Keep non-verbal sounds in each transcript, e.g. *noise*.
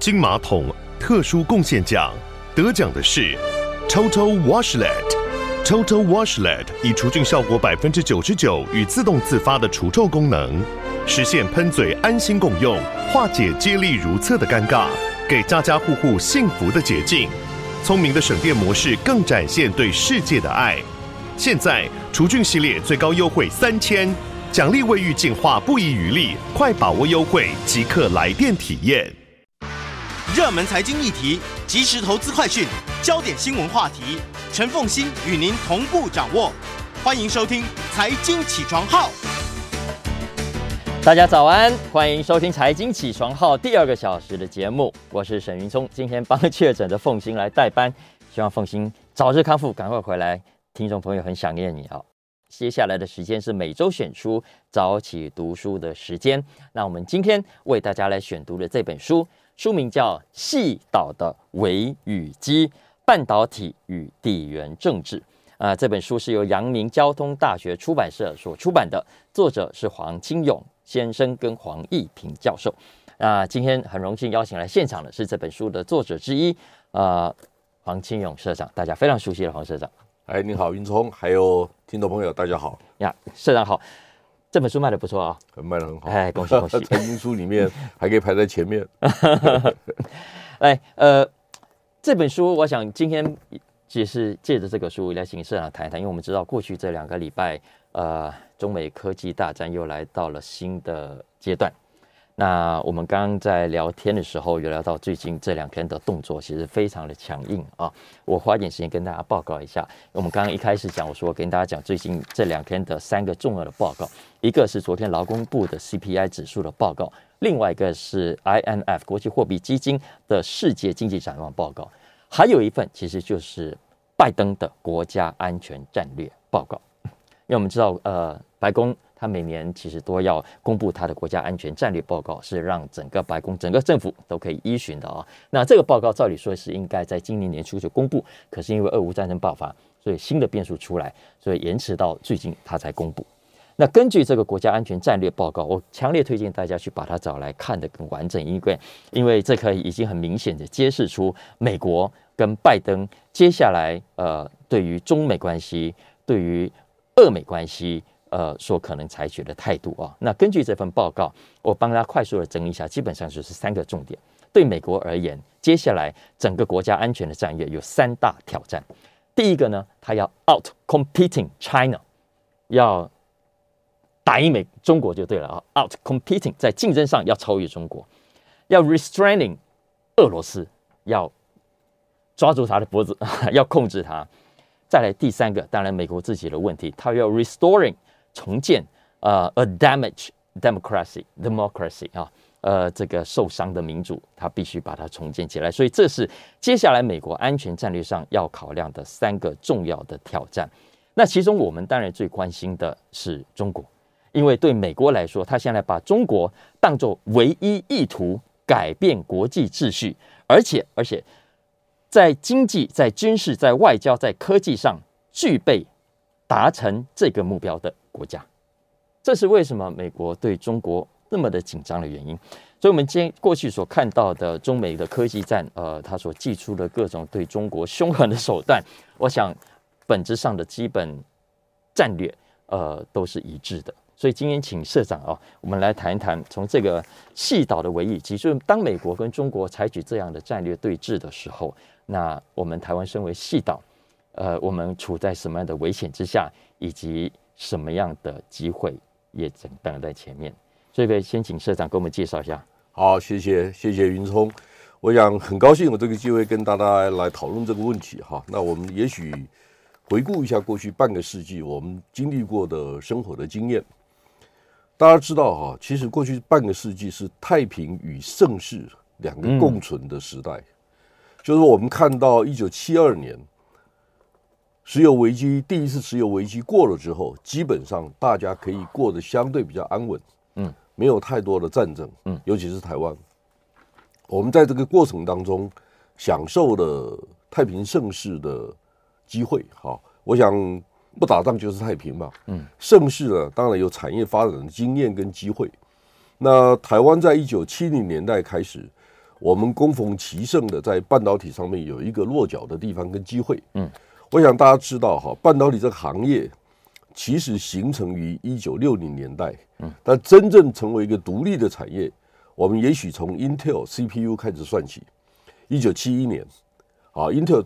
金马桶特殊贡献奖得奖的是 Total Washlet。Total Washlet 以除菌效果百分之九十九与自动自发的除臭功能，实现喷嘴安心共用，化解接力如厕的尴尬，给家家户户幸福的捷径。聪明的省电模式更展现对世界的爱。现在除菌系列最高优惠三千，奖励卫浴净化不遗余力，快把握优惠，即刻来电体验。热门财经议题，即时投资快讯，焦点新闻话题，陈凤馨与您同步掌握。欢迎收听《财经起床号》。大家早安，欢迎收听《财经起床号》第二个小时的节目，我是沈云聪，今天帮确诊的凤馨来代班，希望凤馨早日康复，赶快回来。听众朋友很想念你啊！接下来的时间是每周选出早起读书的时间，那我们今天为大家来选读的这本书，书名叫《细岛的微与机：半导体与地缘政治》啊，这本书是由阳明交通大学出版社所出版的，作者是黄清勇。先生跟黄义平教授，那今天很荣幸邀请来现场的是这本书的作者之一，呃，黄清勇社长，大家非常熟悉的黄社长。哎，你好，云聪，还有听众朋友，大家好呀，社长好，这本书卖的不错啊，卖的很好，哎，恭喜恭喜，*laughs* 财经书里面还可以排在前面。来，*laughs* 呃，这本书我想今天也是借着这个书来请社长谈一谈，因为我们知道过去这两个礼拜。呃，中美科技大战又来到了新的阶段。那我们刚刚在聊天的时候，有聊到最近这两天的动作，其实非常的强硬啊。我花点时间跟大家报告一下。我们刚刚一开始讲，我说跟大家讲最近这两天的三个重要的报告，一个是昨天劳工部的 CPI 指数的报告，另外一个是 IMF 国际货币基金的世界经济展望报告，还有一份其实就是拜登的国家安全战略报告。因为我们知道，呃，白宫他每年其实都要公布他的国家安全战略报告，是让整个白宫、整个政府都可以依循的啊。那这个报告照理说是应该在今年年初就公布，可是因为俄乌战争爆发，所以新的变数出来，所以延迟到最近他才公布。那根据这个国家安全战略报告，我强烈推荐大家去把它找来看得更完整，因为因为这可以已经很明显的揭示出美国跟拜登接下来呃对于中美关系对于俄美关系，呃，所可能采取的态度啊，那根据这份报告，我帮大家快速的整理一下，基本上就是三个重点。对美国而言，接下来整个国家安全的战略有三大挑战。第一个呢，他要 out competing China，要打赢美中国就对了啊，out competing 在竞争上要超越中国，要 restraining 俄罗斯，要抓住他的脖子，*laughs* 要控制他。再来第三个，当然美国自己的问题，他要 restoring 重建，呃，a damage democracy democracy 啊，呃，这个受伤的民主，它必须把它重建起来。所以这是接下来美国安全战略上要考量的三个重要的挑战。那其中我们当然最关心的是中国，因为对美国来说，他现在把中国当作唯一意图改变国际秩序，而且而且。在经济、在军事、在外交、在科技上具备达成这个目标的国家，这是为什么美国对中国那么的紧张的原因。所以，我们今天过去所看到的中美的科技战，呃，他所祭出的各种对中国凶狠的手段，我想本质上的基本战略，呃，都是一致的。所以，今天请社长啊，我们来谈一谈从这个细岛的微与机，就是当美国跟中国采取这样的战略对峙的时候。那我们台湾身为细岛，呃，我们处在什么样的危险之下，以及什么样的机会也正等在前面？所以，先请社长给我们介绍一下。好，谢谢，谢谢云聪。我想很高兴有这个机会跟大家来讨论这个问题哈。那我们也许回顾一下过去半个世纪我们经历过的生活的经验。大家知道哈，其实过去半个世纪是太平与盛世两个共存的时代。就是我们看到一九七二年石油危机，第一次石油危机过了之后，基本上大家可以过得相对比较安稳，嗯，没有太多的战争，嗯，尤其是台湾，我们在这个过程当中享受了太平盛世的机会。好，我想不打仗就是太平嘛，嗯，盛世呢，当然有产业发展的经验跟机会。那台湾在一九七零年代开始。我们恭逢其盛的在半导体上面有一个落脚的地方跟机会。嗯，我想大家知道哈，半导体这个行业其实形成于一九六零年代，嗯，但真正成为一个独立的产业，我们也许从 Intel CPU 开始算起。一九七一年，啊，Intel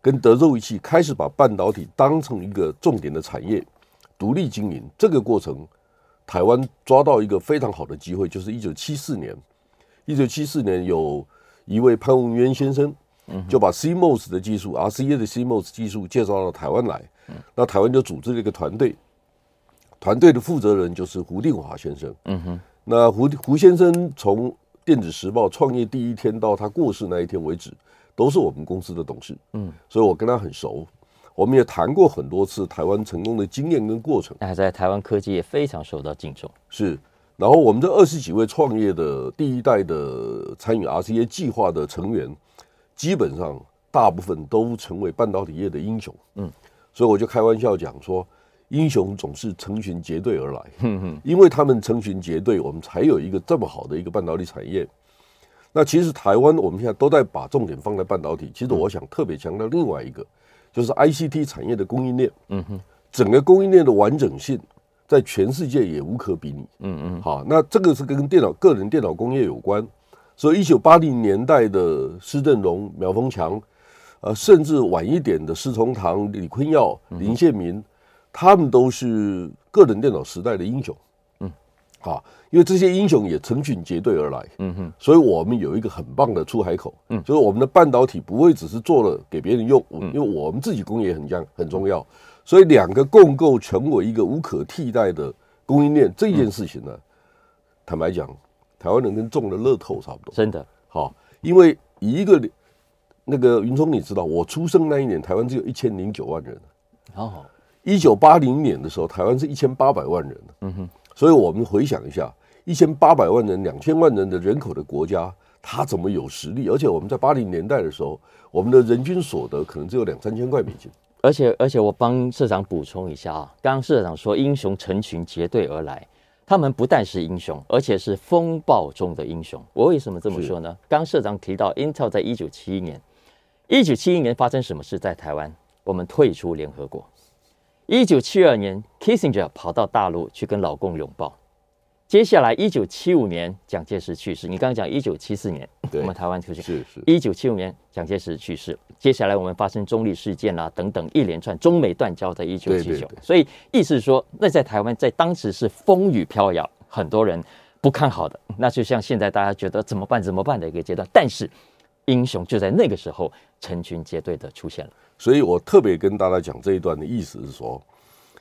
跟德州仪器开始把半导体当成一个重点的产业，独立经营。这个过程，台湾抓到一个非常好的机会，就是一九七四年。一九七四年，有一位潘文渊先生，就把 CMOS 的技术，RCA 的 CMOS 技术介绍到台湾来。那台湾就组织了一个团队，团队的负责人就是胡定华先生。嗯哼，那胡胡先生从电子时报创业第一天到他过世那一天为止，都是我们公司的董事。嗯，所以我跟他很熟，我们也谈过很多次台湾成功的经验跟过程。那在台湾科技也非常受到敬重。是。然后我们这二十几位创业的第一代的参与 RCA 计划的成员，基本上大部分都成为半导体业的英雄。嗯，所以我就开玩笑讲说，英雄总是成群结队而来。*laughs* 嗯哼，因为他们成群结队，我们才有一个这么好的一个半导体产业。那其实台湾我们现在都在把重点放在半导体。其实我想特别强调另外一个，就是 ICT 产业的供应链。嗯哼，整个供应链的完整性。在全世界也无可比拟。嗯嗯，好，那这个是跟电脑个人电脑工业有关。所以，一九八零年代的施正荣、苗丰强，呃，甚至晚一点的施崇棠、李坤耀、林宪民，他们都是个人电脑时代的英雄。嗯，好，因为这些英雄也成群结队而来。嗯哼，所以我们有一个很棒的出海口。嗯，就是我们的半导体不会只是做了给别人用，因为我们自己工业很强很重要。所以两个共构成为一个无可替代的供应链，这件事情呢，坦白讲，台湾人跟中了乐透差不多。真的好，因为一个那个云聪，你知道，我出生那一年，台湾只有一千零九万人。哦，一九八零年的时候，台湾是一千八百万人。嗯哼，所以我们回想一下，一千八百万人、两千万人的人口的国家，他怎么有实力？而且我们在八零年代的时候，我们的人均所得可能只有两三千块美金。而且而且，我帮社长补充一下啊，刚刚社长说英雄成群结队而来，他们不但是英雄，而且是风暴中的英雄。我为什么这么说呢？刚社长提到，Intel 在一九七一年，一九七一年发生什么事？在台湾，我们退出联合国。一九七二年，Kissinger 跑到大陆去跟老共拥抱。接下来，一九七五年，蒋介石去世。你刚刚讲一九七四年，我们台湾出现。是是。一九七五年，蒋介石去世。接下来，我们发生中立事件啦、啊，等等一连串，中美断交在一九七九。所以，意思是说，那在台湾，在当时是风雨飘摇，很多人不看好的。那就像现在大家觉得怎么办？怎么办的一个阶段。但是，英雄就在那个时候成群结队的出现了。所以我特别跟大家讲这一段的意思是说。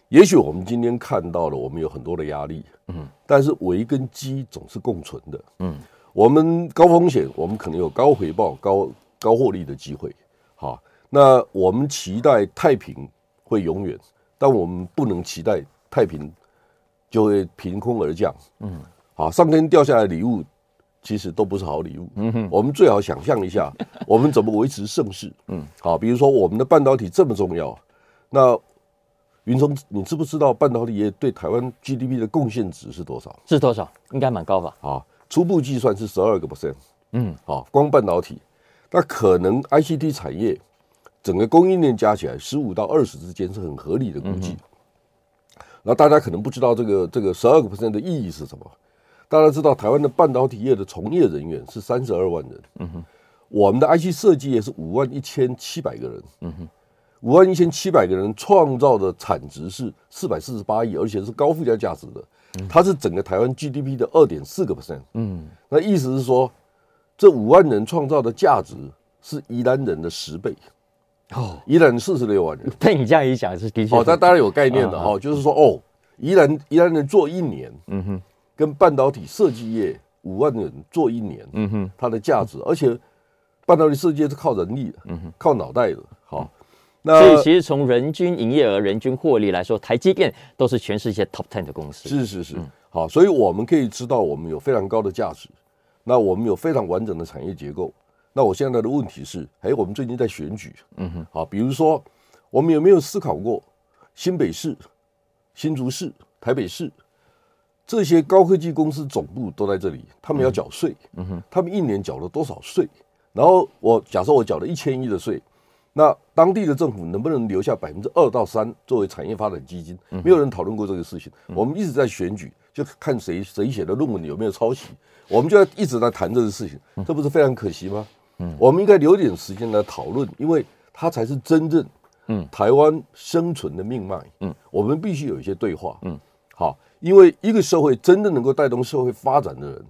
也许我们今天看到了，我们有很多的压力，嗯，但是危跟机总是共存的，嗯，我们高风险，我们可能有高回报、高高获利的机会，好，那我们期待太平会永远，但我们不能期待太平就会凭空而降，嗯，好，上天掉下来的礼物其实都不是好礼物，嗯哼，我们最好想象一下，*laughs* 我们怎么维持盛世，嗯，好，比如说我们的半导体这么重要，那。云聪，你知不知道半导体业对台湾 GDP 的贡献值是多少？是多少？应该蛮高吧？啊，初步计算是十二个 percent。嗯，好，光半导体，那可能 ICT 产业整个供应链加起来十五到二十之间是很合理的估计。那、嗯、大家可能不知道这个这个十二个 percent 的意义是什么？大家知道台湾的半导体业的从业人员是三十二万人。嗯哼，我们的 IC 设计业是五万一千七百个人。嗯哼。五万一千七百个人创造的产值是四百四十八亿，而且是高附加价值的，它是整个台湾 GDP 的二点四个 percent。嗯，那意思是说，这五万人创造的价值是宜兰人的十倍。哦，宜兰四十六万人。被你这样一讲是的确。哦，大大家有概念的哈，就是说哦，宜兰宜兰人做一年，嗯哼，跟半导体设计业五万人做一年，嗯哼，它的价值，而且半导体设计业是靠人力的，嗯哼，靠脑袋的，好。那所以，其实从人均营业额、人均获利来说，台积电都是全世界 top ten 的公司。是是是，好，所以我们可以知道，我们有非常高的价值。那我们有非常完整的产业结构。那我现在的问题是，哎，我们最近在选举，嗯哼，好，比如说，我们有没有思考过新北市、新竹市、台北市这些高科技公司总部都在这里，他们要缴税，嗯哼，他们一年缴了多少税？然后我假设我缴了一千亿的税，那当地的政府能不能留下百分之二到三作为产业发展基金？没有人讨论过这个事情。我们一直在选举，就看谁谁写的论文有没有抄袭，我们就要一直在谈这个事情，这不是非常可惜吗？嗯，我们应该留点时间来讨论，因为它才是真正嗯台湾生存的命脉。嗯，我们必须有一些对话。嗯，好。因为一个社会真正能够带动社会发展的人，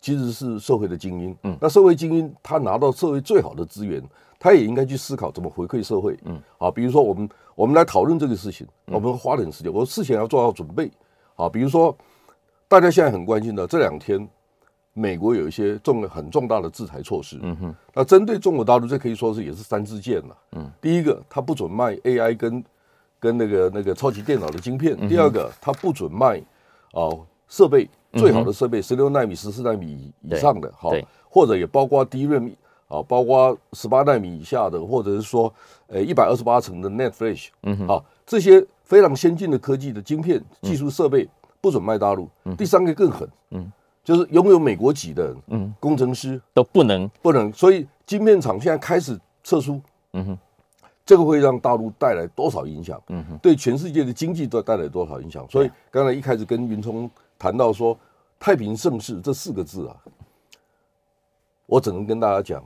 其实是社会的精英。嗯，那社会精英他拿到社会最好的资源，他也应该去思考怎么回馈社会。嗯，啊，比如说我们我们来讨论这个事情，我们花点时间，我事前要做好准备。好，比如说大家现在很关心的这两天，美国有一些重很重大的制裁措施。嗯哼，那针对中国大陆，这可以说是也是三支箭了。嗯，第一个，他不准卖 AI 跟。跟那个那个超级电脑的晶片，第二个，他不准卖哦设备最好的设备，十六纳米、十四纳米以上的，好，或者也包括 DRAM 啊，包括十八纳米以下的，或者是说呃一百二十八层的 Net Flash，嗯，啊，这些非常先进的科技的晶片技术设备不准卖大陆。第三个更狠，嗯，就是拥有美国籍的嗯工程师都不能不能，所以晶片厂现在开始撤出，嗯哼。这个会让大陆带来多少影响？嗯哼，对全世界的经济都带来多少影响？所以刚才一开始跟云聪谈到说“太平盛世”这四个字啊，我只能跟大家讲，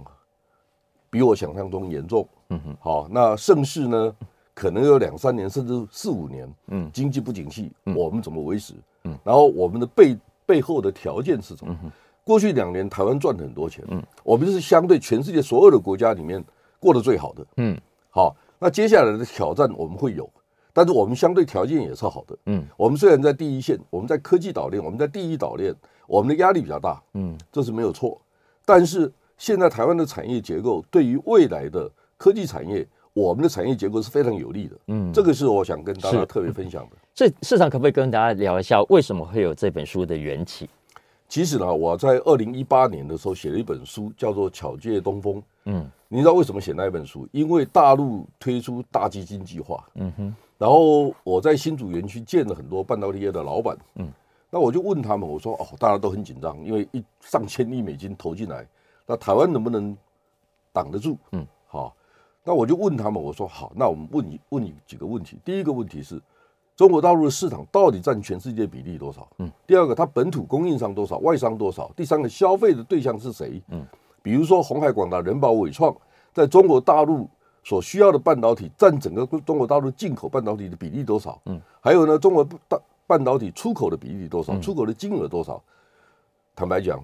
比我想象中严重。嗯哼，好，那盛世呢，可能有两三年甚至四五年。嗯，经济不景气，我们怎么维持？嗯，然后我们的背背后的条件是什么？过去两年台湾赚了很多钱。嗯，我们是相对全世界所有的国家里面过得最好的。嗯。好，那接下来的挑战我们会有，但是我们相对条件也是好的。嗯，我们虽然在第一线，我们在科技岛链，我们在第一岛链，我们的压力比较大。嗯，这是没有错。但是现在台湾的产业结构对于未来的科技产业，我们的产业结构是非常有利的。嗯，这个是我想跟大家特别分享的。所以市场可不可以跟大家聊一下，为什么会有这本书的缘起？其实呢，我在二零一八年的时候写了一本书，叫做《巧借东风》。嗯。你知道为什么写那一本书？因为大陆推出大基金计划，嗯哼，然后我在新竹园区见了很多半导体业的老板，嗯，那我就问他们，我说哦，大家都很紧张，因为一上千亿美金投进来，那台湾能不能挡得住？嗯，好，那我就问他们，我说好，那我们问你问你几个问题。第一个问题是，中国大陆的市场到底占全世界比例多少？嗯，第二个，它本土供应商多少，外商多少？第三个，消费的对象是谁？嗯。比如说，红海、广达、人保、伟创，在中国大陆所需要的半导体占整个中国大陆进口半导体的比例多少？嗯，还有呢，中国大半导体出口的比例多少？出口的金额多少？坦白讲，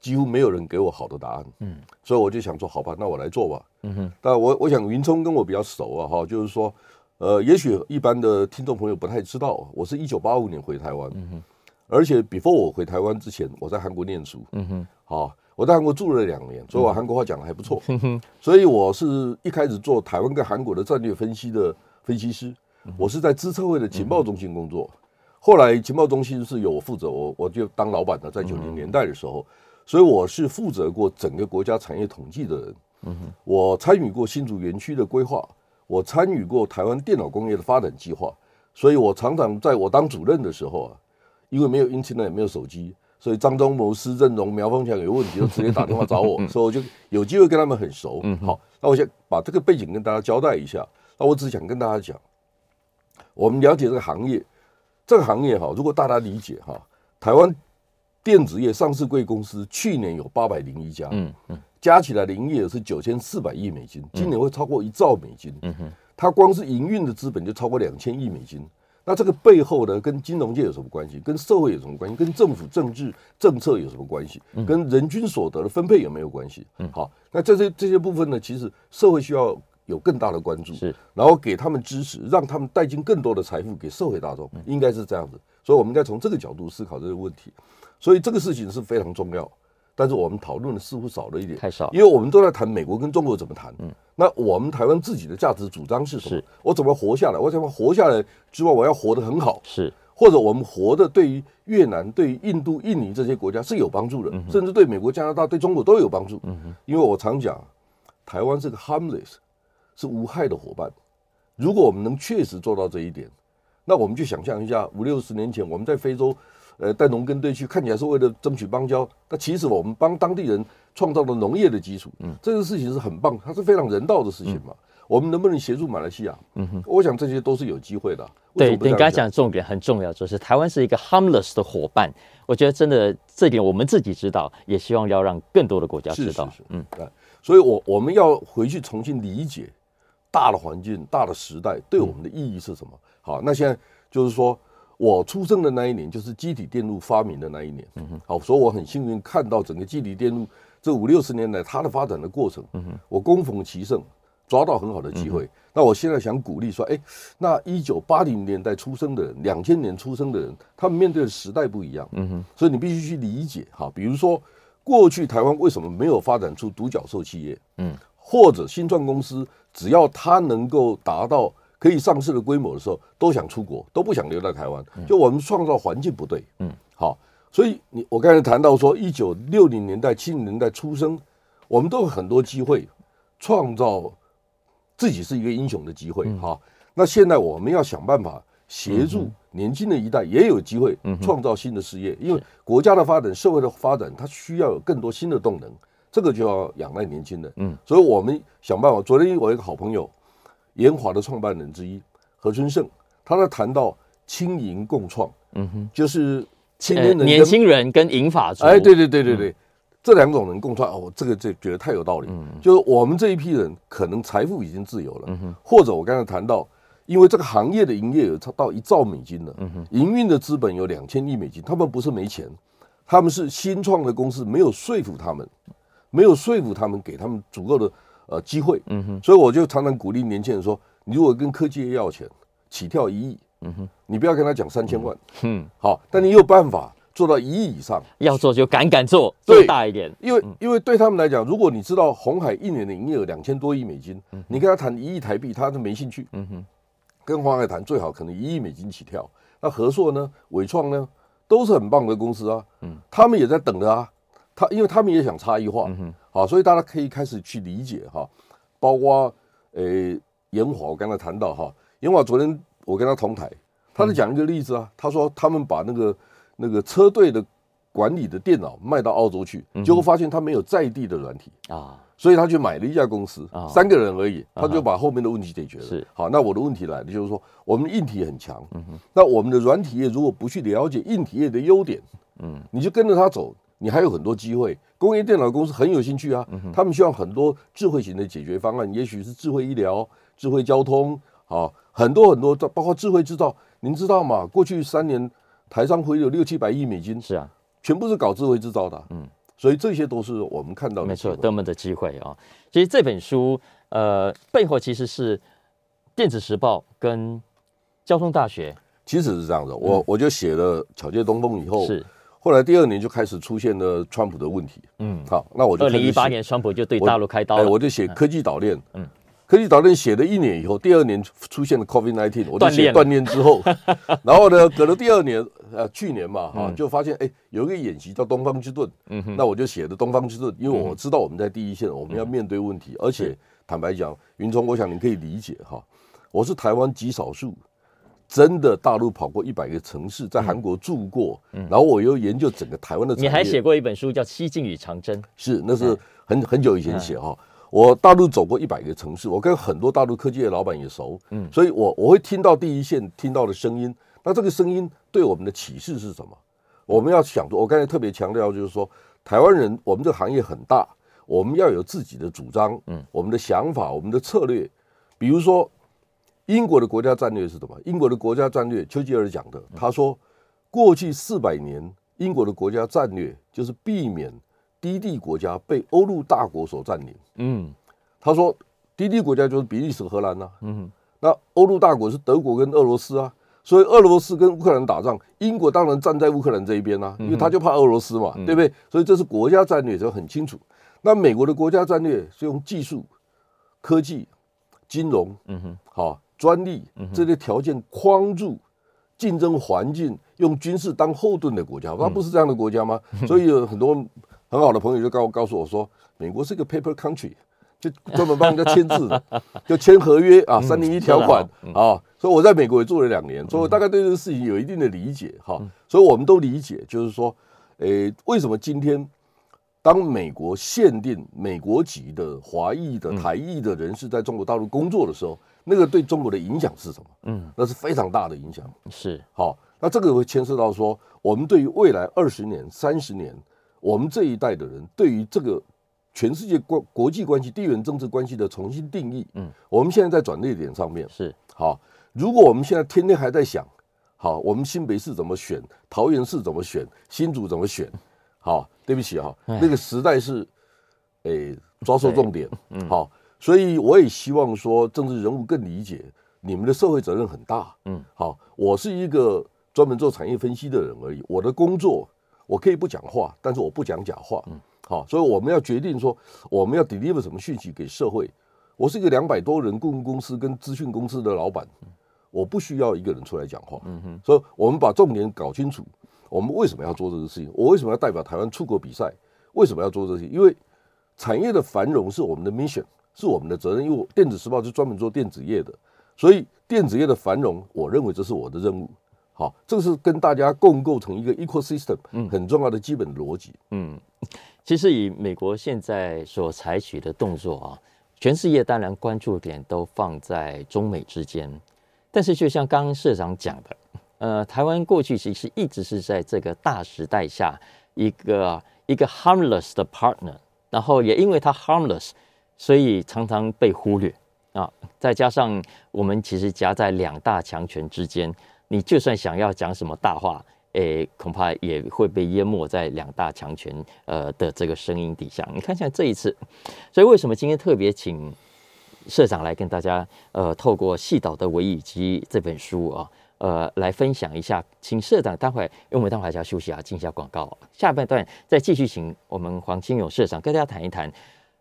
几乎没有人给我好的答案。嗯，所以我就想说，好吧，那我来做吧。嗯哼，但我我想云聪跟我比较熟啊，哈，就是说，呃，也许一般的听众朋友不太知道，我是一九八五年回台湾，嗯哼，而且 before 我回台湾之前，我在韩国念书，嗯哼，好。我在韩国住了两年，所以我韩国话讲的还不错。所以我是一开始做台湾跟韩国的战略分析的分析师。我是在资策会的情报中心工作，后来情报中心是由我负责，我我就当老板了。在九零年代的时候，所以我是负责过整个国家产业统计的人。我参与过新竹园区的规划，我参与过台湾电脑工业的发展计划。所以我常常在我当主任的时候啊，因为没有 Internet，也没有手机。所以张忠谋、施正荣、苗凤强有问题就直接打电话找我，*laughs* 所以我就有机会跟他们很熟。好，那我先把这个背景跟大家交代一下。那我只想跟大家讲，我们了解这个行业，这个行业哈，如果大家理解哈，台湾电子业上市贵公司去年有八百零一家，嗯嗯，加起来的营业额是九千四百亿美金，今年会超过一兆美金。嗯哼，它光是营运的资本就超过两千亿美金。那这个背后呢，跟金融界有什么关系？跟社会有什么关系？跟政府政治政策有什么关系？跟人均所得的分配有没有关系？嗯，好，那这些这些部分呢，其实社会需要有更大的关注，是，然后给他们支持，让他们带进更多的财富给社会大众，应该是这样子。所以，我们应该从这个角度思考这个问题。所以，这个事情是非常重要。但是我们讨论的似乎少了一点，太少，因为我们都在谈美国跟中国怎么谈。嗯，那我们台湾自己的价值主张是什么？是我怎么活下来？我怎么活下来之外，我要活得很好。是，或者我们活的对于越南、对于印度、印尼这些国家是有帮助的，嗯、甚至对美国、加拿大、对中国都有帮助。嗯哼，因为我常讲，台湾是个 harmless，是无害的伙伴。如果我们能确实做到这一点，那我们就想象一下，五六十年前我们在非洲。呃带农耕队去，看起来是为了争取邦交，那其实我们帮当地人创造了农业的基础。嗯，这个事情是很棒，它是非常人道的事情嘛。嗯、我们能不能协助马来西亚？嗯哼，我想这些都是有机会的。对，你刚才讲的重点很重要，就是台湾是一个 harmless 的伙伴。我觉得真的这点我们自己知道，也希望要让更多的国家知道。是是是嗯，对。所以我我们要回去重新理解大的环境、大的时代对我们的意义是什么。嗯、好，那现在就是说我出生的那一年，就是机体电路发明的那一年。嗯哼。好，所以我很幸运看到整个机体电路这五六十年来它的发展的过程。嗯哼。我恭逢其盛。抓到很好的机会，嗯、那我现在想鼓励说，哎，那一九八零年代出生的人，两千年出生的人，他们面对的时代不一样，嗯哼，所以你必须去理解哈。比如说，过去台湾为什么没有发展出独角兽企业？嗯，或者新创公司，只要它能够达到可以上市的规模的时候，都想出国，都不想留在台湾。就我们创造环境不对，嗯，好，所以你我刚才谈到说，一九六零年代、七零年代出生，我们都有很多机会创造。自己是一个英雄的机会。哈，那现在我们要想办法协助年轻的一代也有机会创造新的事业，因为国家的发展、社会的发展，它需要有更多新的动能，这个就要仰赖年轻人。嗯，所以我们想办法。昨天我一个好朋友，研华的创办人之一何春盛，他在谈到轻盈共创，嗯哼，就是青年人、年轻人跟银法族，哎，对对对对对。这两种人共创哦，这个这觉得太有道理。嗯，就是我们这一批人可能财富已经自由了，嗯哼，或者我刚才谈到，因为这个行业的营业额超到一兆美金了，嗯哼，营运的资本有两千亿美金，他们不是没钱，他们是新创的公司没有说服他们，没有说服他们给他们足够的呃机会，嗯哼，所以我就常常鼓励年轻人说，你如果跟科技业要钱，起跳一亿，嗯哼，你不要跟他讲三千万，嗯，好，但你有办法。做到一亿以上，要做就敢敢做，做大一点。因为因为对他们来讲，如果你知道红海一年的营业额两千多亿美金，你跟他谈一亿台币，他是没兴趣。嗯哼，跟红海谈最好可能一亿美金起跳。那和硕呢，伟创呢，都是很棒的公司啊。嗯，他们也在等着啊。他因为他们也想差异化。嗯哼，好，所以大家可以开始去理解哈。包括呃研华，我刚才谈到哈，研华昨天我跟他同台，他在讲一个例子啊。他说他们把那个。那个车队的管理的电脑卖到澳洲去，结果发现他没有在地的软体啊，所以他去买了一家公司，三个人而已，他就把后面的问题解决了。是好，那我的问题来了，就是说我们硬体很强，那我们的软体业如果不去了解硬体业的优点，嗯，你就跟着他走，你还有很多机会。工业电脑公司很有兴趣啊，他们需要很多智慧型的解决方案，也许是智慧医疗、智慧交通，好，很多很多，包括智慧制造，您知道吗？过去三年。台商会有六七百亿美金，是啊，全部是搞智慧制造的，嗯，所以这些都是我们看到的，没错，多么的机会啊！其实这本书，呃，背后其实是电子时报跟交通大学，其实是这样的。我我就写了《巧借东风》以后，是后来第二年就开始出现了川普的问题，嗯，好，那我就二零一八年川普就对大陆开刀了，我，我就写科技岛链，嗯。科技导论写了一年以后，第二年出现了 COVID nineteen，我就写断链之后，*laughs* 然后呢，隔了第二年，呃，去年嘛，哈，就发现哎，有一个演习叫东方之盾，嗯哼，那我就写的东方之盾，因为我知道我们在第一线，我们要面对问题，而且坦白讲，云聪，我想你可以理解哈，我是台湾极少数真的大陆跑过一百个城市，在韩国住过，然后我又研究整个台湾的，你还写过一本书叫《西进与长征》，是，那是很很久以前写哈。我大陆走过一百个城市，我跟很多大陆科技的老板也熟，嗯，所以我我会听到第一线听到的声音。那这个声音对我们的启示是什么？我们要想说，我刚才特别强调就是说，台湾人我们这个行业很大，我们要有自己的主张，嗯，我们的想法，我们的策略。比如说，英国的国家战略是什么？英国的国家战略，丘吉尔讲的，他说，过去四百年英国的国家战略就是避免。低地国家被欧陆大国所占领。嗯，他说，低地国家就是比利时、荷兰呐。嗯，那欧陆大国是德国跟俄罗斯啊。所以俄罗斯跟乌克兰打仗，英国当然站在乌克兰这一边啊，因为他就怕俄罗斯嘛，对不对？所以这是国家战略，就很清楚。那美国的国家战略是用技术、科技、金融，嗯哼，好专利这些条件框住竞争环境，用军事当后盾的国家，那不是这样的国家吗？所以有很多。很好的朋友就告告诉我说，美国是个 paper country，就专门帮人家签字的，*laughs* 就签合约啊，三零一条款啊。所以我在美国也做了两年，所以我大概对这个事情有一定的理解哈。所以我们都理解，就是说，诶，为什么今天当美国限定美国籍的华裔的台裔的人士在中国大陆工作的时候，那个对中国的影响是什么？嗯，那是非常大的影响。是好，那这个会牵涉到说，我们对于未来二十年、三十年，我们这一代的人对于这个。全世界关国际关系、地缘政治关系的重新定义，嗯，我们现在在转捩点上面是好。如果我们现在天天还在想，好，我们新北市怎么选，桃园市怎么选，新竹怎么选，好，对不起哈，那个时代是，诶，抓错重点，嗯，好，所以我也希望说，政治人物更理解你们的社会责任很大，嗯，好，我是一个专门做产业分析的人而已，我的工作我可以不讲话，但是我不讲假话，嗯。好，所以我们要决定说，我们要 deliver 什么讯息给社会。我是一个两百多人顾问公司跟资讯公司的老板，我不需要一个人出来讲话。嗯哼，所以我们把重点搞清楚，我们为什么要做这个事情？我为什么要代表台湾出国比赛？为什么要做这些？因为产业的繁荣是我们的 mission，是我们的责任。因为我电子时报是专门做电子业的，所以电子业的繁荣，我认为这是我的任务。好，这个是跟大家共构成一个 ecosystem 很重要的基本逻辑。嗯。其实以美国现在所采取的动作啊，全世界当然关注点都放在中美之间，但是就像刚刚社长讲的，呃，台湾过去其实一直是在这个大时代下一个一个 harmless 的 partner，然后也因为它 harmless，所以常常被忽略啊。再加上我们其实夹在两大强权之间，你就算想要讲什么大话。诶，恐怕也会被淹没在两大强权呃的这个声音底下。你看，像这一次，所以为什么今天特别请社长来跟大家呃，透过《细岛的危与机》这本书啊，呃，来分享一下。请社长待会，因为我们待会还是要休息啊，进一下广告。下半段再继续请我们黄清勇社长跟大家谈一谈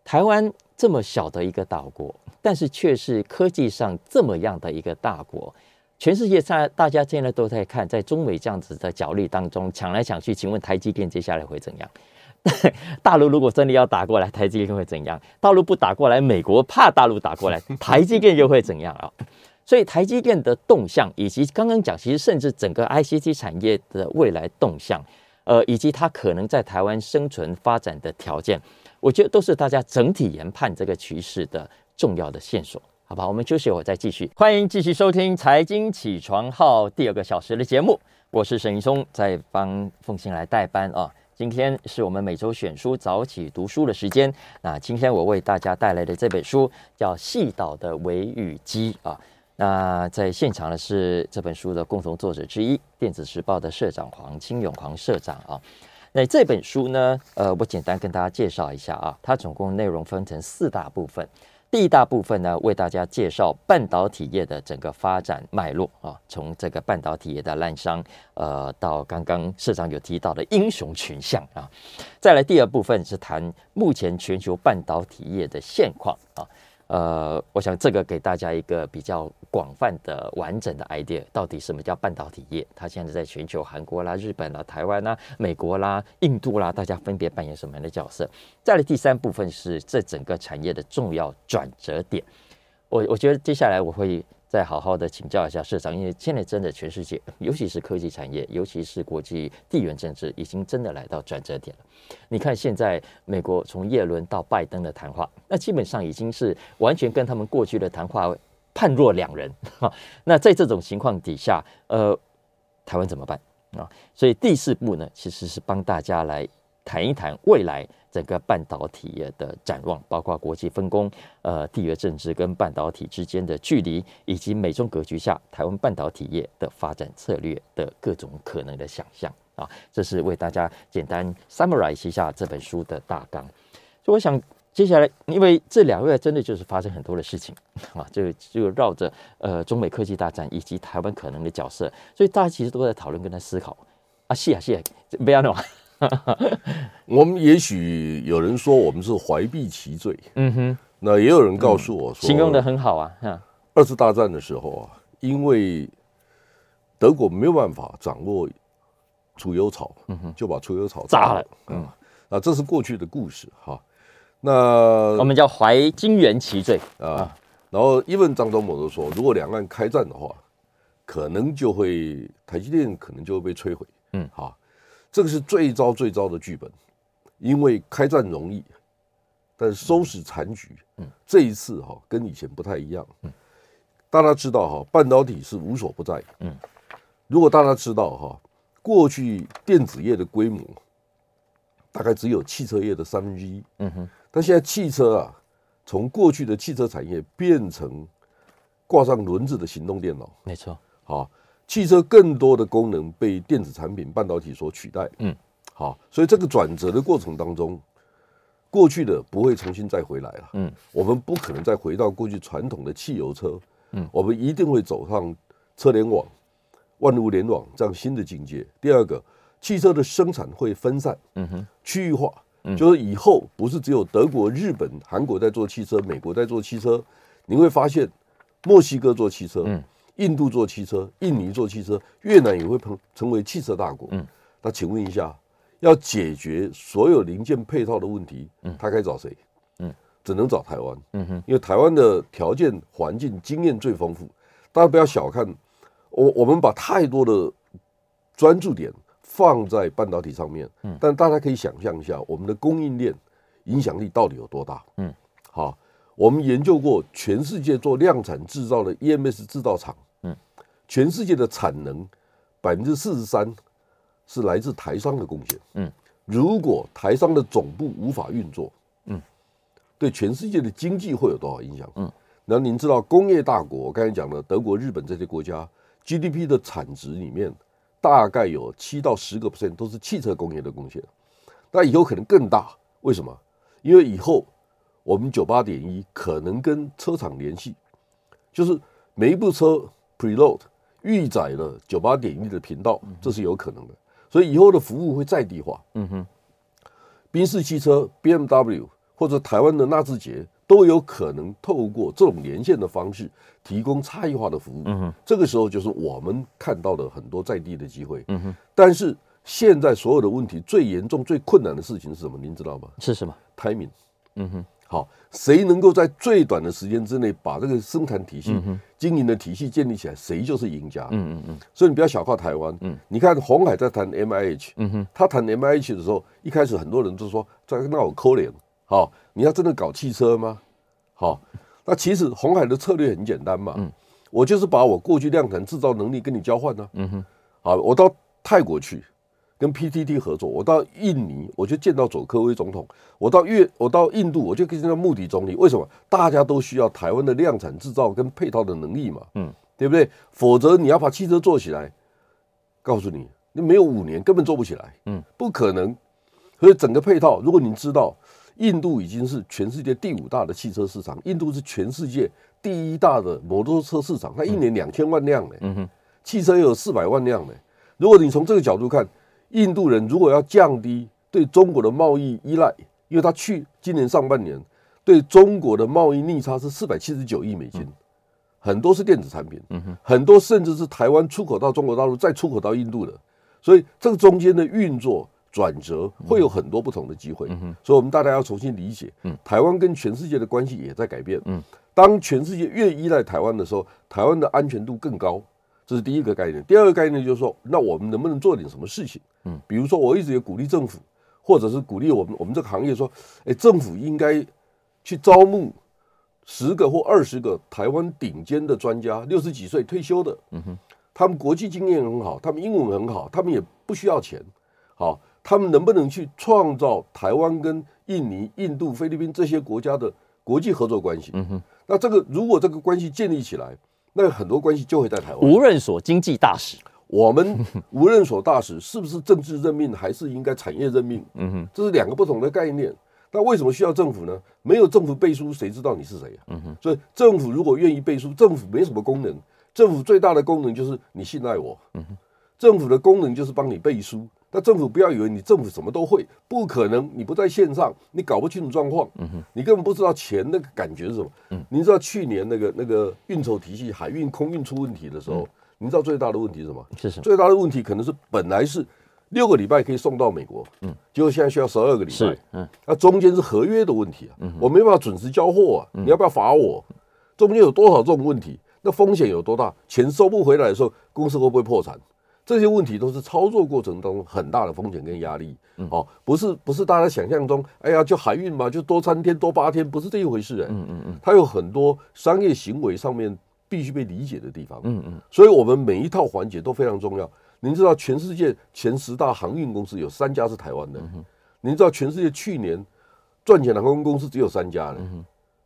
台湾这么小的一个岛国，但是却是科技上这么样的一个大国。全世界在大家现在都在看，在中美这样子的角力当中抢来抢去，请问台积电接下来会怎样？*laughs* 大陆如果真的要打过来，台积电会怎样？大陆不打过来，美国怕大陆打过来，*laughs* 台积电又会怎样啊？所以台积电的动向，以及刚刚讲，其实甚至整个 ICT 产业的未来动向，呃，以及它可能在台湾生存发展的条件，我觉得都是大家整体研判这个趋势的重要的线索。好吧，我们休息，我再继续。欢迎继续收听《财经起床号》第二个小时的节目，我是沈云松，在帮凤馨来代班啊。今天是我们每周选书早起读书的时间。那今天我为大家带来的这本书叫《细岛的危与机》啊。那在现场的是这本书的共同作者之一，电子时报的社长黄清勇黄社长啊。那这本书呢，呃，我简单跟大家介绍一下啊，它总共内容分成四大部分。第一大部分呢，为大家介绍半导体业的整个发展脉络啊，从这个半导体业的滥觴，呃，到刚刚社长有提到的英雄群像啊。再来第二部分是谈目前全球半导体业的现况啊。呃，我想这个给大家一个比较广泛的、完整的 idea，到底什么叫半导体业？它现在在全球，韩国啦、日本啦、台湾啦、美国啦、印度啦，大家分别扮演什么样的角色？再来第三部分是这整个产业的重要转折点。我我觉得接下来我会。再好好的请教一下社长，因为现在真的全世界，尤其是科技产业，尤其是国际地缘政治，已经真的来到转折点了。你看现在美国从耶伦到拜登的谈话，那基本上已经是完全跟他们过去的谈话判若两人。哈，那在这种情况底下，呃，台湾怎么办啊？所以第四步呢，其实是帮大家来谈一谈未来。整个半导体业的展望，包括国际分工、呃地缘政治跟半导体之间的距离，以及美中格局下台湾半导体业的发展策略的各种可能的想象啊，这是为大家简单 summarize 一下这本书的大纲。所以我想接下来，因为这两个月真的就是发生很多的事情啊，就就绕着呃中美科技大战以及台湾可能的角色，所以大家其实都在讨论跟他思考啊，是啊是啊，不要弄。*laughs* 我们也许有人说我们是怀璧其罪，嗯哼，那也有人告诉我说，形容的很好啊。二次大战的时候啊，因为德国没有办法掌握储油草，嗯哼，就把储油草炸了，嗯，啊，这是过去的故事哈。那我们叫怀金元期罪啊。然后一问张忠谋就说，如果两岸开战的话，可能就会台积电可能就会被摧毁。嗯，好，这个是最糟最糟的剧本，因为开战容易，但是收拾残局，嗯，这一次哈跟以前不太一样。嗯，大家知道哈，半导体是无所不在。嗯，如果大家知道哈，过去电子业的规模大概只有汽车业的三分之一。嗯哼，但现在汽车啊。从过去的汽车产业变成挂上轮子的行动电脑，没错。好，汽车更多的功能被电子产品、半导体所取代。嗯，好，所以这个转折的过程当中，过去的不会重新再回来了。嗯，我们不可能再回到过去传统的汽油车。嗯，我们一定会走上车联网、万物联网这样新的境界。第二个，汽车的生产会分散，嗯哼，区域化。就是以后不是只有德国、日本、韩国在做汽车，美国在做汽车，你会发现墨西哥做汽车，嗯印度做汽车，印尼做汽车，越南也会成成为汽车大国。嗯那请问一下，要解决所有零件配套的问题，嗯他该找谁？只能找台湾。嗯哼因为台湾的条件、环境、经验最丰富。大家不要小看我，我们把太多的专注点。放在半导体上面，嗯，但大家可以想象一下，我们的供应链影响力到底有多大？嗯，好，我们研究过全世界做量产制造的 EMS 制造厂，嗯，全世界的产能百分之四十三是来自台商的贡献，嗯，如果台商的总部无法运作，嗯，对全世界的经济会有多少影响？嗯，然后您知道工业大国，我刚才讲的德国、日本这些国家 GDP 的产值里面。大概有七到十个 percent 都是汽车工业的贡献，那以后可能更大。为什么？因为以后我们九八点一可能跟车厂联系，就是每一部车 preload 预载了九八点一的频道，这是有可能的。所以以后的服务会在地化。嗯哼，宾士汽车、BMW 或者台湾的纳智捷。都有可能透过这种连线的方式提供差异化的服务。嗯哼，这个时候就是我们看到的很多在地的机会。嗯哼，但是现在所有的问题最严重、最困难的事情是什么？您知道吗？是什么？Timing。嗯哼，好，谁能够在最短的时间之内把这个生产体系、经营的体系建立起来，谁就是赢家。嗯嗯嗯。所以你不要小看台湾。嗯，你看红海在谈 MIH。嗯哼，他谈 MIH 的时候，一开始很多人都说在那我抠脸。好，你要真的搞汽车吗？好，那其实红海的策略很简单嘛，嗯，我就是把我过去量产制造能力跟你交换呢，嗯哼，好，我到泰国去跟 PTT 合作，我到印尼我就见到佐科威总统，我到越我到印度我就可以见到穆迪总理，为什么？大家都需要台湾的量产制造跟配套的能力嘛，嗯，对不对？否则你要把汽车做起来，告诉你，你没有五年根本做不起来，嗯，不可能。所以整个配套，如果你知道。印度已经是全世界第五大的汽车市场，印度是全世界第一大的摩托车市场，它一年两千万辆呢，嗯哼，汽车有四百万辆呢。如果你从这个角度看，印度人如果要降低对中国的贸易依赖，因为他去今年上半年对中国的贸易逆差是四百七十九亿美金，很多是电子产品，嗯哼，很多甚至是台湾出口到中国大陆再出口到印度的，所以这个中间的运作。转折会有很多不同的机会，所以我们大家要重新理解，台湾跟全世界的关系也在改变。当全世界越依赖台湾的时候，台湾的安全度更高，这是第一个概念。第二个概念就是说，那我们能不能做点什么事情？比如说我一直也鼓励政府，或者是鼓励我们我们这个行业说，哎，政府应该去招募十个或二十个台湾顶尖的专家，六十几岁退休的，他们国际经验很好，他们英文很好，他们也不需要钱，好。他们能不能去创造台湾跟印尼、印度、菲律宾这些国家的国际合作关系？嗯哼，那这个如果这个关系建立起来，那很多关系就会在台湾。无任所经济大使，我们无任所大使是不是政治任命，还是应该产业任命？嗯哼，这是两个不同的概念。那为什么需要政府呢？没有政府背书，谁知道你是谁啊？嗯哼，所以政府如果愿意背书，政府没什么功能，政府最大的功能就是你信赖我。嗯哼，政府的功能就是帮你背书。那政府不要以为你政府什么都会，不可能。你不在线上，你搞不清楚状况，你根本不知道钱那个感觉是什么。嗯，你知道去年那个那个运筹体系海运空运出问题的时候，你知道最大的问题是什么？是什么？最大的问题可能是本来是六个礼拜可以送到美国，嗯，结果现在需要十二个礼拜，嗯，那中间是合约的问题啊，嗯，我没办法准时交货啊，你要不要罚我？中间有多少这种问题？那风险有多大？钱收不回来的时候，公司会不会破产？这些问题都是操作过程当中很大的风险跟压力。哦，不是不是大家想象中，哎呀，就海运嘛，就多三天多八天，不是这一回事。嗯嗯嗯，它有很多商业行为上面必须被理解的地方。嗯嗯，所以我们每一套环节都非常重要。您知道，全世界前十大航运公司有三家是台湾的。您知道，全世界去年赚钱的航空公司只有三家了，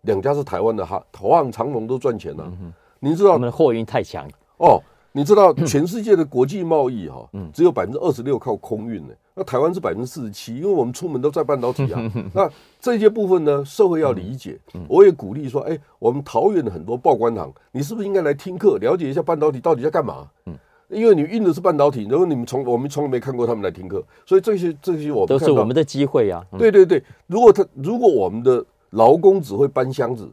两家是台湾的，哈，华航、长荣都赚钱了。您知道，我们的货运太强哦。你知道全世界的国际贸易哈，只有百分之二十六靠空运呢。那台湾是百分之四十七，因为我们出门都在半导体啊。那这些部分呢，社会要理解。我也鼓励说，哎，我们桃园的很多报关行，你是不是应该来听课，了解一下半导体到底在干嘛？因为你运的是半导体，然后你们从我们从来没看过他们来听课，所以这些这些我们都是我们的机会啊。对对对，如果他如果我们的劳工只会搬箱子，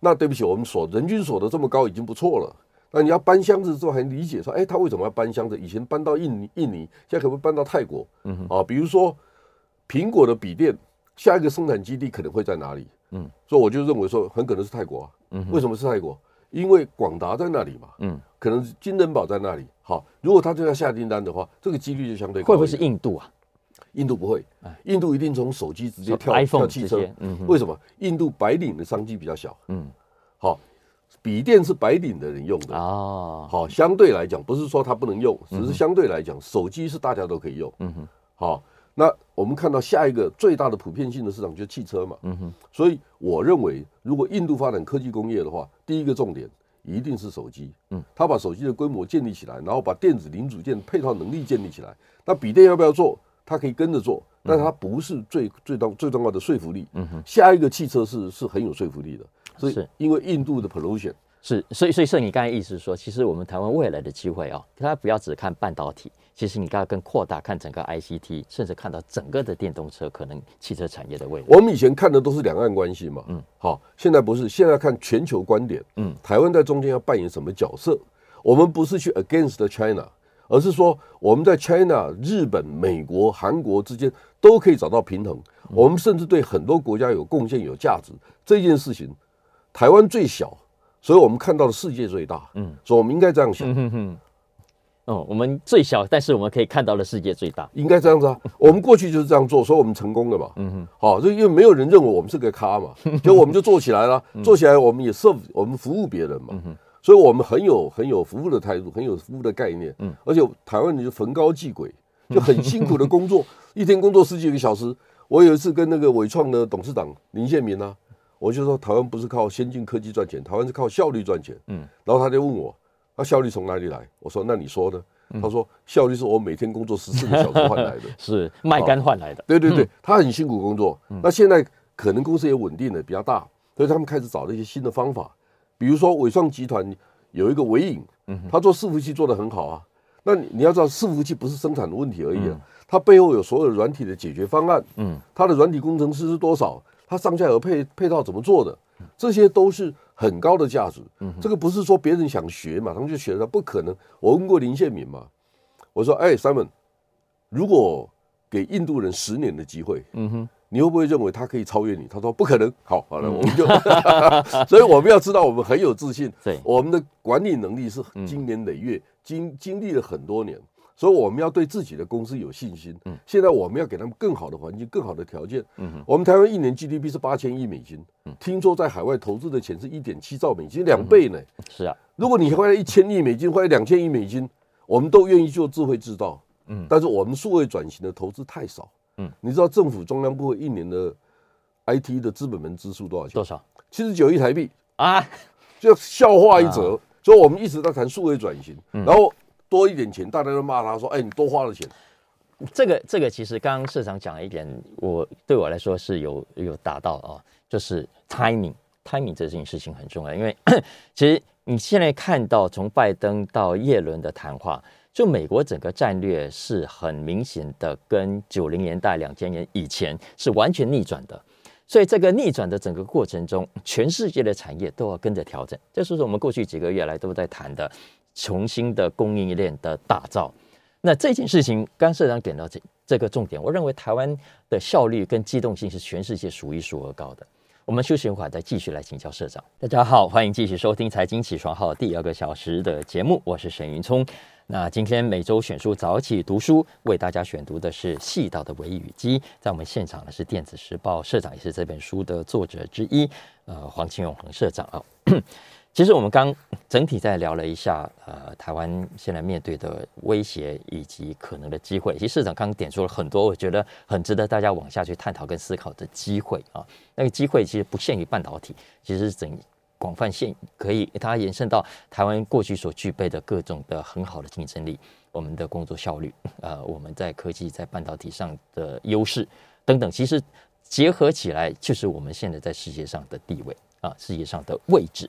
那对不起，我们所人均所得这么高已经不错了。那你要搬箱子之后还理解说，哎，他为什么要搬箱子？以前搬到印尼，印尼现在可不可以搬到泰国？嗯，啊，比如说苹果的笔电，下一个生产基地可能会在哪里？嗯，所以我就认为说，很可能是泰国啊。嗯，为什么是泰国？因为广达在那里嘛。嗯，可能是金仁宝在那里。好，如果他就要下订单的话，这个几率就相对高。会不会是印度啊？印度不会，印度一定从手机直接跳跳汽车。嗯，为什么？印度白领的商机比较小。嗯，好。笔电是白领的人用的啊，好，相对来讲不是说它不能用，只是相对来讲，手机是大家都可以用。嗯哼，好，那我们看到下一个最大的普遍性的市场就是汽车嘛。嗯哼，所以我认为，如果印度发展科技工业的话，第一个重点一定是手机。嗯，他把手机的规模建立起来，然后把电子零组件配套能力建立起来。那笔电要不要做？它可以跟着做，但它不是最最重最重要的说服力。嗯哼，下一个汽车是是很有说服力的。所以，因为印度的 pollution 是，所以，所以，所以你刚才意思是说，其实我们台湾未来的机会哦，大家不要只看半导体，其实你刚才更扩大看整个 ICT，甚至看到整个的电动车，可能汽车产业的未来。我们以前看的都是两岸关系嘛，嗯，好，现在不是，现在看全球观点，嗯，台湾在中间要扮演什么角色？我们不是去 against China，而是说我们在 China、日本、美国、韩国之间都可以找到平衡。我们甚至对很多国家有贡献、有价值这件事情。台湾最小，所以我们看到的世界最大。嗯，所以我们应该这样想。嗯哼哼。哦，我们最小，但是我们可以看到的世界最大，应该这样子啊。我们过去就是这样做，所以我们成功了嘛。嗯哼。好，就因为没有人认为我们是个咖嘛，*laughs* 就我们就做起来了。做起来，我们也 serve，我们服务别人嘛。嗯哼。所以我们很有很有服务的态度，很有服务的概念。嗯。而且台湾人就逢高继轨，就很辛苦的工作，*laughs* 一天工作十几个小时。我有一次跟那个伟创的董事长林建民啊。我就说台湾不是靠先进科技赚钱，台湾是靠效率赚钱。嗯，然后他就问我，那效率从哪里来？我说那你说呢？他说效率是我每天工作十四个小时换来的，*laughs* 是卖肝换来的。对对对，他很辛苦工作。那现在可能公司也稳定了，比较大，所以他们开始找了一些新的方法。比如说伟创集团有一个纬颖，他做伺服器做得很好啊。那你你要知道，伺服器不是生产的问题而已啊，它背后有所有软体的解决方案。嗯，它的软体工程师是多少？它上下游配配套怎么做的？这些都是很高的价值。嗯，这个不是说别人想学嘛，他们就学了，不可能。我问过林宪民嘛，我说：“哎，Simon，如果给印度人十年的机会，嗯哼，你会不会认为他可以超越你？”他说：“不可能。”好，好了，我们就 *laughs* *laughs* 所以我们要知道，我们很有自信，对，我们的管理能力是经年累月，经经历了很多年。所以我们要对自己的公司有信心。嗯，现在我们要给他们更好的环境、更好的条件。嗯，我们台湾一年 GDP 是八千亿美金。嗯，听说在海外投资的钱是一点七兆美金，两倍呢。是啊，如果你花了一千亿美金，花了两千亿美金，我们都愿意做智慧制造。嗯，但是我们数位转型的投资太少。嗯，你知道政府中央部会一年的 IT 的资本门支出多少钱？多少？七十九亿台币啊！就笑话一则。所以我们一直在谈数位转型，然后。多一点钱，大家都骂他说：“哎，你多花了钱。”这个这个其实刚刚社长讲了一点，我对我来说是有有达到啊，就是 timing，timing 这件事情很重要。因为 *coughs* 其实你现在看到从拜登到叶伦的谈话，就美国整个战略是很明显的跟九零年代、两千年以前是完全逆转的。所以这个逆转的整个过程中，全世界的产业都要跟着调整。这是我们过去几个月来都在谈的。重新的供应链的打造，那这件事情，刚社长点到这这个重点，我认为台湾的效率跟机动性是全世界数一数二高的。我们休息一会儿，再继续来请教社长。大家好，欢迎继续收听财经起床号第二个小时的节目，我是沈云聪。那今天每周选书早起读书，为大家选读的是《细岛的微雨机》。在我们现场的是《电子时报》社长，也是这本书的作者之一，呃，黄庆永恒社长啊。其实我们刚整体在聊了一下，呃，台湾现在面对的威胁以及可能的机会。其实市长刚刚点出了很多，我觉得很值得大家往下去探讨跟思考的机会啊。那个机会其实不限于半导体，其实是整广泛性可以它延伸到台湾过去所具备的各种的很好的竞争力，我们的工作效率，呃，我们在科技在半导体上的优势等等，其实结合起来就是我们现在在世界上的地位啊，世界上的位置。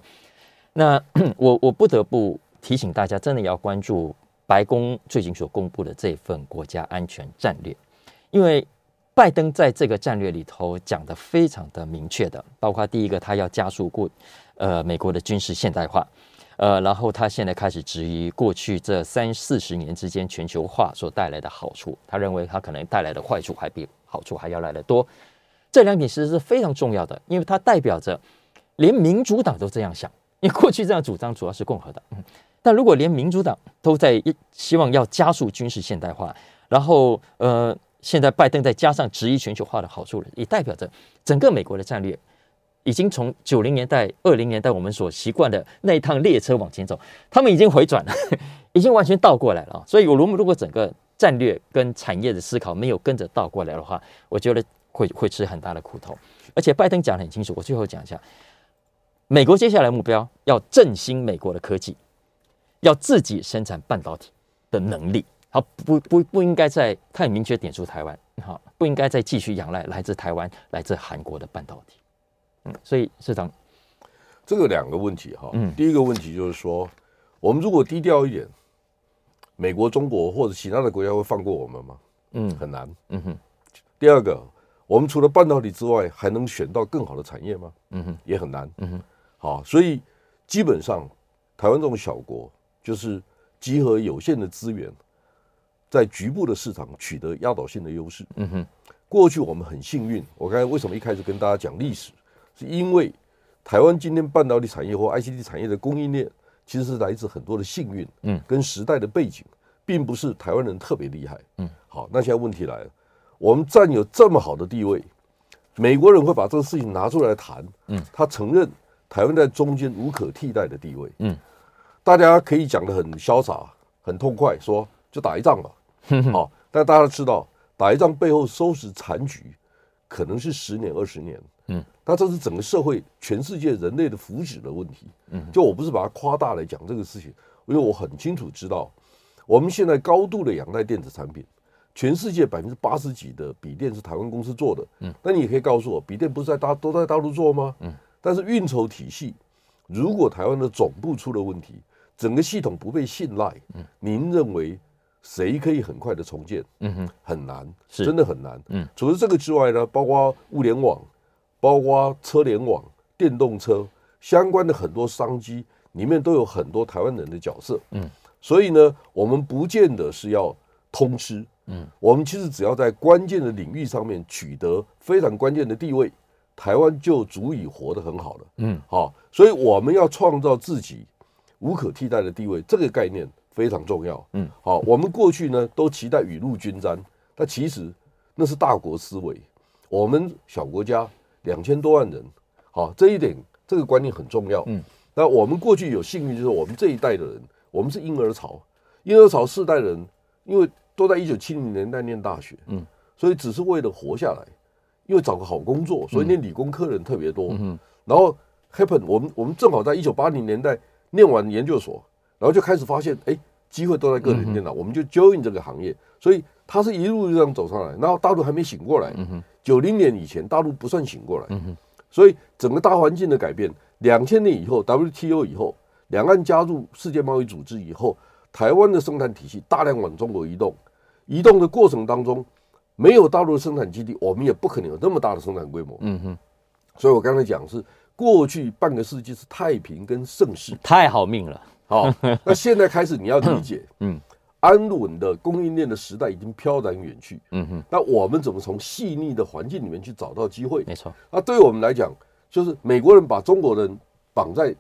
那 *clears throat* 我我不得不提醒大家，真的要关注白宫最近所公布的这份国家安全战略，因为拜登在这个战略里头讲得非常的明确的，包括第一个，他要加速过呃美国的军事现代化，呃，然后他现在开始质疑过去这三四十年之间全球化所带来的好处，他认为他可能带来的坏处还比好处还要来得多。这两点其实是非常重要的，因为它代表着连民主党都这样想。因为过去这样主张主要是共和党，但如果连民主党都在希望要加速军事现代化，然后呃，现在拜登再加上质疑全球化的好处了，也代表着整个美国的战略已经从九零年代、二零年代我们所习惯的那一趟列车往前走，他们已经回转了，*laughs* 已经完全倒过来了。所以，我如果如果整个战略跟产业的思考没有跟着倒过来的话，我觉得会会吃很大的苦头。而且，拜登讲得很清楚，我最后讲一下。美国接下来目标要振兴美国的科技，要自己生产半导体的能力。好，不不不应该再太明确点出台湾，好，不应该再继续仰赖来自台湾、来自韩国的半导体。嗯，所以市长，这个两个问题哈，嗯，第一个问题就是说，我们如果低调一点，美国、中国或者其他的国家会放过我们吗？嗯，很难。嗯哼。第二个，我们除了半导体之外，还能选到更好的产业吗？嗯哼，也很难。嗯哼。好，所以基本上台湾这种小国，就是集合有限的资源，在局部的市场取得压倒性的优势。嗯哼，过去我们很幸运。我刚才为什么一开始跟大家讲历史，是因为台湾今天半导体产业或 ICT 产业的供应链，其实是来自很多的幸运，嗯，跟时代的背景，并不是台湾人特别厉害。嗯，好，那现在问题来了，我们占有这么好的地位，美国人会把这个事情拿出来谈，嗯，他承认。台湾在中间无可替代的地位，嗯，大家可以讲得很潇洒、很痛快，说就打一仗吧，*laughs* 好，但大家都知道，打一仗背后收拾残局，可能是十年、二十年，嗯，但这是整个社会、全世界人类的福祉的问题，嗯，就我不是把它夸大来讲这个事情，因为我很清楚知道，我们现在高度的仰赖电子产品，全世界百分之八十几的笔电是台湾公司做的，嗯，那你也可以告诉我，笔电不是在大都在大陆做吗？嗯。但是运筹体系，如果台湾的总部出了问题，整个系统不被信赖，嗯，您认为谁可以很快的重建？嗯哼，很难，是真的很难。嗯，除了这个之外呢，包括物联网，包括车联网、电动车相关的很多商机，里面都有很多台湾人的角色。嗯，所以呢，我们不见得是要通吃。嗯，我们其实只要在关键的领域上面取得非常关键的地位。台湾就足以活得很好了，嗯，好，所以我们要创造自己无可替代的地位，这个概念非常重要，嗯，好，我们过去呢都期待雨露均沾，但其实那是大国思维，我们小国家两千多万人，好，这一点这个观念很重要，嗯，那我们过去有幸运，就是我们这一代的人，我们是婴儿潮，婴儿潮世代人，因为都在一九七零年代念大学，嗯，所以只是为了活下来。因为找个好工作，所以念理工科人特别多。嗯，然后 happen，我们我们正好在一九八零年代念完研究所，然后就开始发现，哎，机会都在个人电脑，我们就 join 这个行业。所以他是一路这样走上来，然后大陆还没醒过来。九零年以前大陆不算醒过来。所以整个大环境的改变，两千年以后 WTO 以后，两岸加入世界贸易组织以后，台湾的生产体系大量往中国移动，移动的过程当中。没有大陆的生产基地，我们也不可能有那么大的生产规模。嗯哼，所以我刚才讲是过去半个世纪是太平跟盛世，太好命了。好，*laughs* 那现在开始你要理解，嗯，安稳的供应链的时代已经飘然远去。嗯哼，那我们怎么从细腻的环境里面去找到机会？没错。那对我们来讲，就是美国人把中国人绑在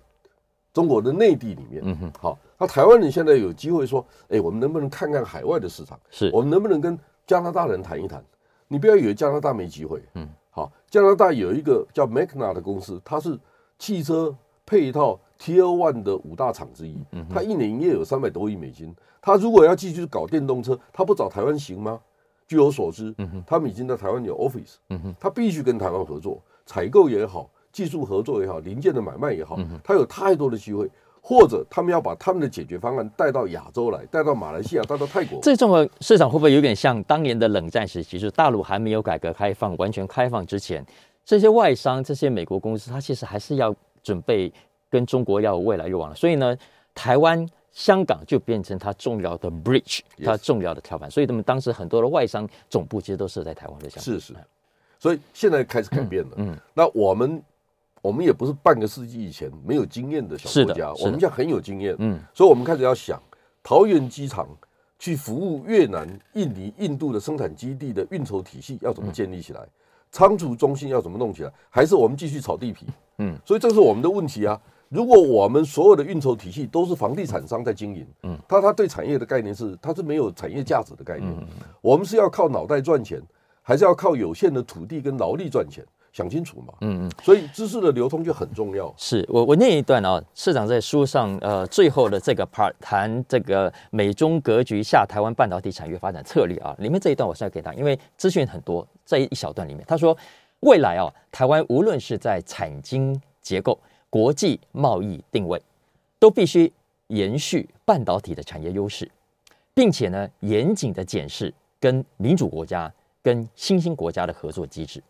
中国的内地里面。嗯哼，好，那台湾人现在有机会说，哎，我们能不能看看海外的市场？是我们能不能跟加拿大人谈一谈？你不要以为加拿大没机会。嗯，好，加拿大有一个叫 Magna 的公司，它是汽车配套 Tier One 的五大厂之一。嗯，它一年营业有三百多亿美金。它如果要继续搞电动车，它不找台湾行吗？据我所知，嗯哼，他们已经在台湾有 office。嗯哼，他必须跟台湾合作，采购也好，技术合作也好，零件的买卖也好，他有太多的机会。或者他们要把他们的解决方案带到亚洲来，带到马来西亚，带到泰国。这种市场会不会有点像当年的冷战时期，就是大陆还没有改革开放、完全开放之前，这些外商、这些美国公司，它其实还是要准备跟中国要有未来欲望。所以呢，台湾、香港就变成它重要的 bridge，它重要的跳板。所以他们当时很多的外商总部其实都设在台湾的。是是，所以现在开始改变了。嗯，那我们。我们也不是半个世纪以前没有经验的小国家，我们现在很有经验，嗯，所以我们开始要想桃园机场去服务越南、印尼、印度的生产基地的运筹体系要怎么建立起来，仓储中心要怎么弄起来，还是我们继续炒地皮，嗯，所以这是我们的问题啊。如果我们所有的运筹体系都是房地产商在经营，嗯，他他对产业的概念是他是没有产业价值的概念，我们是要靠脑袋赚钱，还是要靠有限的土地跟劳力赚钱？想清楚嘛，嗯嗯，所以知识的流通就很重要。是我我念一段啊，市长在书上呃最后的这个 part 谈这个美中格局下台湾半导体产业发展策略啊，里面这一段我是要给他，因为资讯很多，在一小段里面他说，未来啊，台湾无论是在产经结构、国际贸易定位，都必须延续半导体的产业优势，并且呢，严谨的检视跟民主国家、跟新兴国家的合作机制。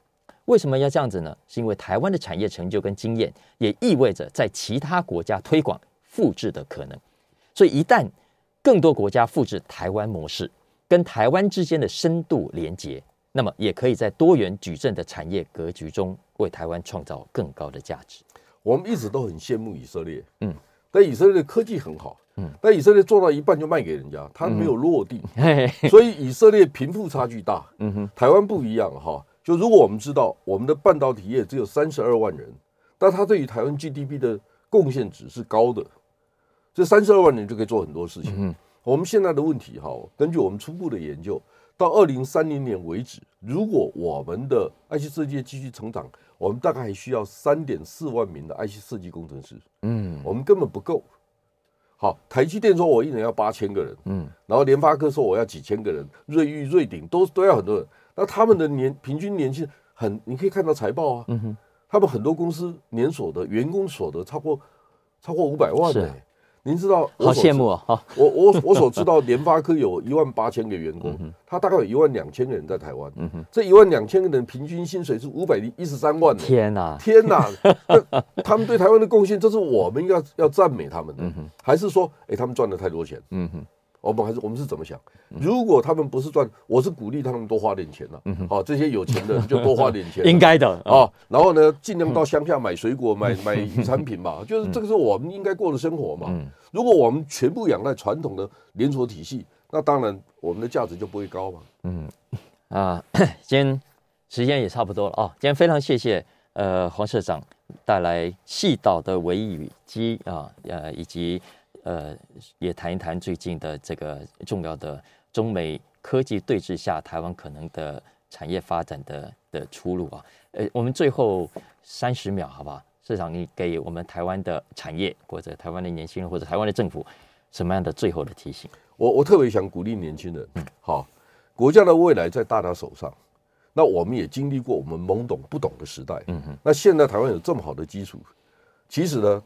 为什么要这样子呢？是因为台湾的产业成就跟经验，也意味着在其他国家推广复制的可能。所以，一旦更多国家复制台湾模式，跟台湾之间的深度连接，那么也可以在多元矩阵的产业格局中，为台湾创造更高的价值。我们一直都很羡慕以色列，嗯，但以色列的科技很好，嗯，但以色列做到一半就卖给人家，它没有落地，嗯、所以以色列贫富差距大，嗯哼，台湾不一样哈。就如果我们知道我们的半导体业只有三十二万人，但它对于台湾 GDP 的贡献值是高的，这三十二万人就可以做很多事情。嗯，我们现在的问题哈，根据我们初步的研究，到二零三零年为止，如果我们的 IC 设计继续成长，我们大概还需要三点四万名的 IC 设计工程师。嗯，我们根本不够。好，台积电说我一年要八千个人，嗯，然后联发科说我要几千个人，瑞昱、瑞鼎都都要很多人。那他们的年平均年薪很，你可以看到财报啊，嗯哼，他们很多公司年所得、员工所得超过超过五百万呢。您知道？好羡慕啊！我我我所知道，联发科有一万八千个员工，他大概有一万两千个人在台湾，这一万两千个人平均薪水是五百一十三万。天哪，天哪！*laughs* 他们对台湾的贡献，这是我们要要赞美他们的，还是说，哎，他们赚了太多钱？嗯哼。我们还是我们是怎么想？如果他们不是赚，我是鼓励他们多花点钱了。嗯，好，这些有钱的人就多花点钱，*laughs* 应该的啊。然后呢，尽量到乡下买水果、买 *laughs* 买产品嘛，就是这个是我们应该过的生活嘛。如果我们全部仰赖传统的连锁体系，那当然我们的价值就不会高嘛。嗯啊，*coughs* 今天时间也差不多了啊。今天非常谢谢呃黄社长带来细岛的维语机啊呃以及。呃，也谈一谈最近的这个重要的中美科技对峙下，台湾可能的产业发展的的出路啊。呃，我们最后三十秒，好不好？市长，你给我们台湾的产业，或者台湾的年轻人，或者台湾的政府，什么样的最后的提醒？我我特别想鼓励年轻人，嗯，好，国家的未来在大家手上。那我们也经历过我们懵懂不懂的时代，嗯哼。那现在台湾有这么好的基础，其实呢。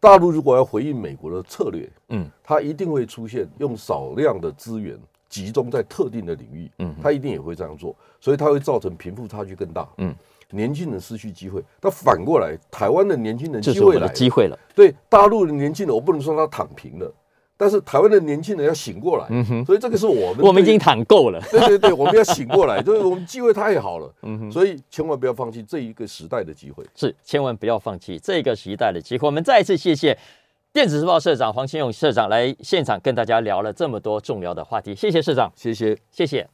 大陆如果要回应美国的策略，嗯，它一定会出现用少量的资源集中在特定的领域，嗯，它一定也会这样做，所以它会造成贫富差距更大，嗯，年轻人失去机会。那反过来，台湾的年轻人机会来，机会了，对大陆的年轻人，我不能说他躺平了。但是台湾的年轻人要醒过来，嗯哼，所以这个是我们，我们已经躺够了，对对对，我们要醒过来，*laughs* 就是我们机会太好了，嗯哼，所以千万不要放弃这一个时代的机会，是千万不要放弃这个时代的机会。我们再一次谢谢电子时报社长黄清勇社长来现场跟大家聊了这么多重要的话题，谢谢社长，谢谢，谢谢。